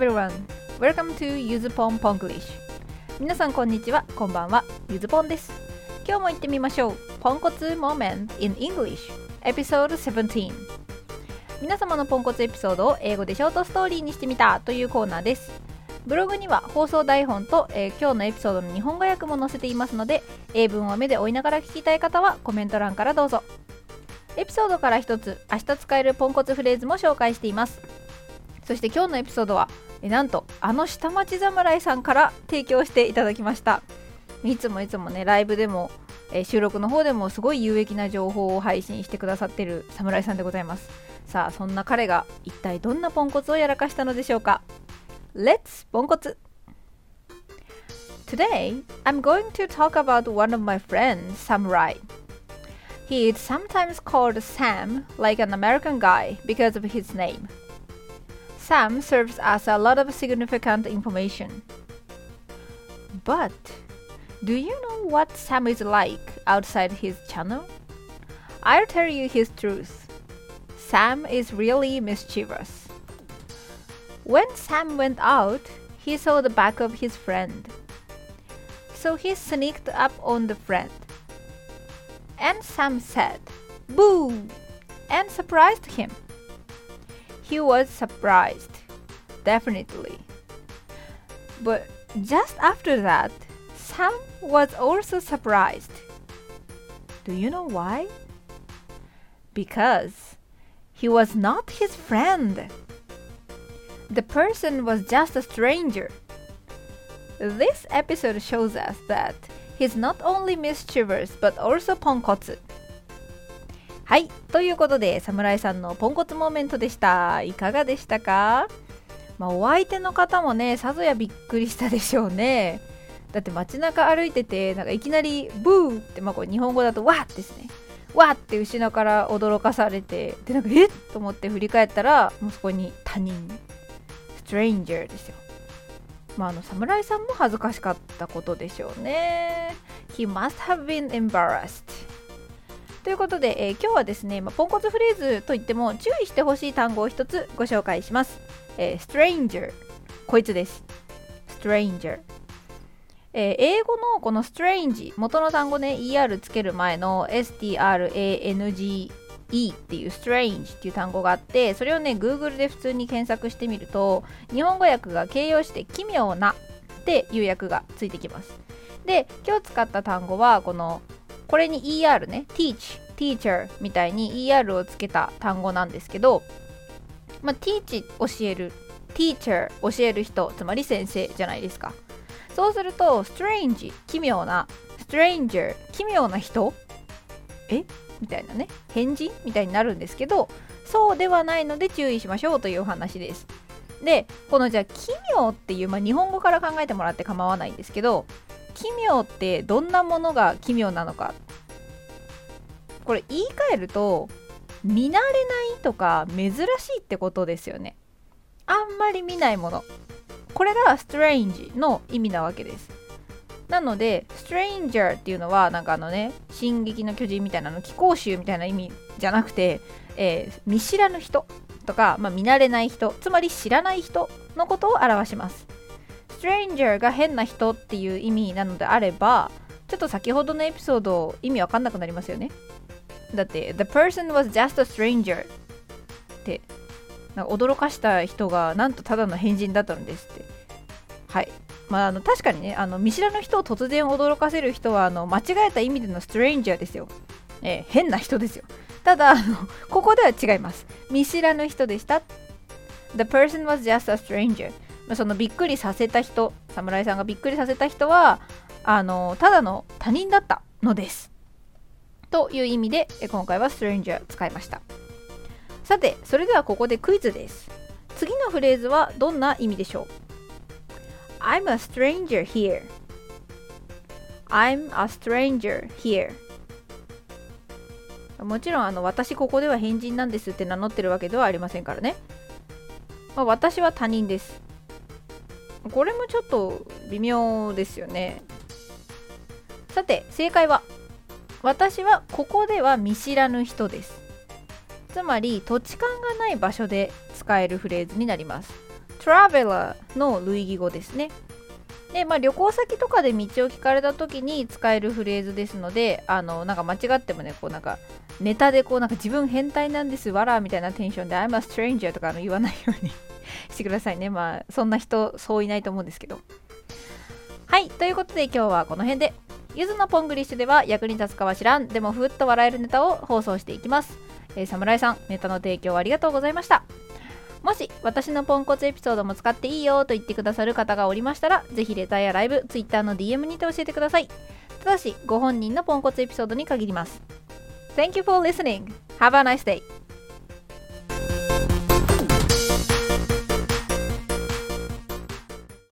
everyone! Welcome to Yuzupon Ponglish 皆さんこんにちは、こんばんは、ゆずぽんです。今日も行ってみましょう。ポンコツ Moment in English Episode 17皆様のポンコツエピソードを英語でショートストーリーにしてみたというコーナーです。ブログには放送台本と、えー、今日のエピソードの日本語訳も載せていますので英文を目で追いながら聞きたい方はコメント欄からどうぞ。エピソードから一つ明日使えるポンコツフレーズも紹介しています。そして今日のエピソードはなんとあの下町侍さんから提供していただきました。いつもいつもねライブでも、えー、収録の方でもすごい有益な情報を配信してくださってる侍さんでございます。さあそんな彼が一体どんなポンコツをやらかしたのでしょうか？Let's ポンコツ。Today I'm going to talk about one of my friends Samurai. He is sometimes called Sam like an American guy because of his name. Sam serves us a lot of significant information. But do you know what Sam is like outside his channel? I'll tell you his truth. Sam is really mischievous. When Sam went out, he saw the back of his friend. So he sneaked up on the friend. And Sam said, Boo! and surprised him. He was surprised, definitely. But just after that, Sam was also surprised. Do you know why? Because he was not his friend. The person was just a stranger. This episode shows us that he's not only mischievous but also ponkotsu. はい。ということで侍さんのポンコツモーメントでした。いかがでしたか？まあ、お相手の方もねさぞやびっくりしたでしょうね。だって街中歩いててなんかいきなりブーって、まあ、こ日本語だとわーですね。わーって後ろから驚かされてでなんかえっ？と思って振り返ったらもうそこに他人ストレンジャーですよ。まああの侍さんも恥ずかしかったことでしょうね。He must have been embarrassed. ということで、えー、今日はですね、まあ、ポンコツフレーズといっても注意してほしい単語を一つご紹介します。えー、stranger こいつです。stranger えー、英語のこの strange 元の単語ね ER つける前の STRANGE っていう strange っていう単語があってそれをね Google で普通に検索してみると日本語訳が形容して奇妙なっていう訳がついてきますで今日使った単語はこのこれに ER ね。teach teacher みたいに ER をつけた単語なんですけど、まあ、teach 教える teacher 教える人つまり先生じゃないですか。そうすると strange 奇妙な stranger 奇妙な人？え？みたいなね。返事？みたいになるんですけどそうではないので注意しましょうというお話です。でこのじゃあ奇妙っていう、まあ、日本語から考えてもらって構わないんですけど奇妙ってどんなものが奇妙なのか。これ言い換えると見慣れないとか珍しいってことですよね。あんまり見ないもの。これが strange の意味なわけです。なので stranger っていうのはなんかあのね「進撃の巨人」みたいなの気候集みたいな意味じゃなくて、えー、見知らぬ人とか、まあ、見慣れない人つまり知らない人のことを表します。Stranger が変な人っていう意味なのであればちょっと先ほどのエピソード意味わかんなくなりますよね。だって The person was just a stranger ってなんか驚かした人がなんとただの変人だったのですって。はい。まあ、あの確かにねあの見知らぬ人を突然驚かせる人はあの間違えた意味でのストレンジャーですよ、えー、変な人ですよ。ただあのここでは違います。見知らぬ人でした。The person was just a stranger そのびっくりさせた人侍さんがびっくりさせた人はあのただの他人だったのです。という意味で今回は stranger 使いました。さてそれではここでクイズです。次のフレーズはどんな意味でしょう？I'm a stranger here. I'm a stranger here. もちろんあの私ここでは変人なんですって名乗ってるわけではありませんからね、まあ、私は他人です。これもちょっと微妙ですよね。さて正解は私はここでは見知らぬ人です。つまり土地勘がない場所で使えるフレーズになります。traveler の類義語ですね。で、まあ、旅行先とかで道を聞かれた時に使えるフレーズですので、あの、なんか間違ってもね、こうなんか、ネタでこうなんか自分変態なんです、わらみたいなテンションで I'm a stranger とかの言わないように。してくださいね。まあ、そんな人、そういないと思うんですけど。はい、ということで今日はこの辺で。ゆずのポングリッシュでは役に立つかは知らん、でもふっと笑えるネタを放送していきます。えー、侍さん、ネタの提供ありがとうございました。もし私のポンコツエピソードも使っていいよと言ってくださる方がおりましたら、ぜひレターやライブ、Twitter の DM にて教えてください。ただし、ご本人のポンコツエピソードに限ります。Thank you for listening. Have a nice day.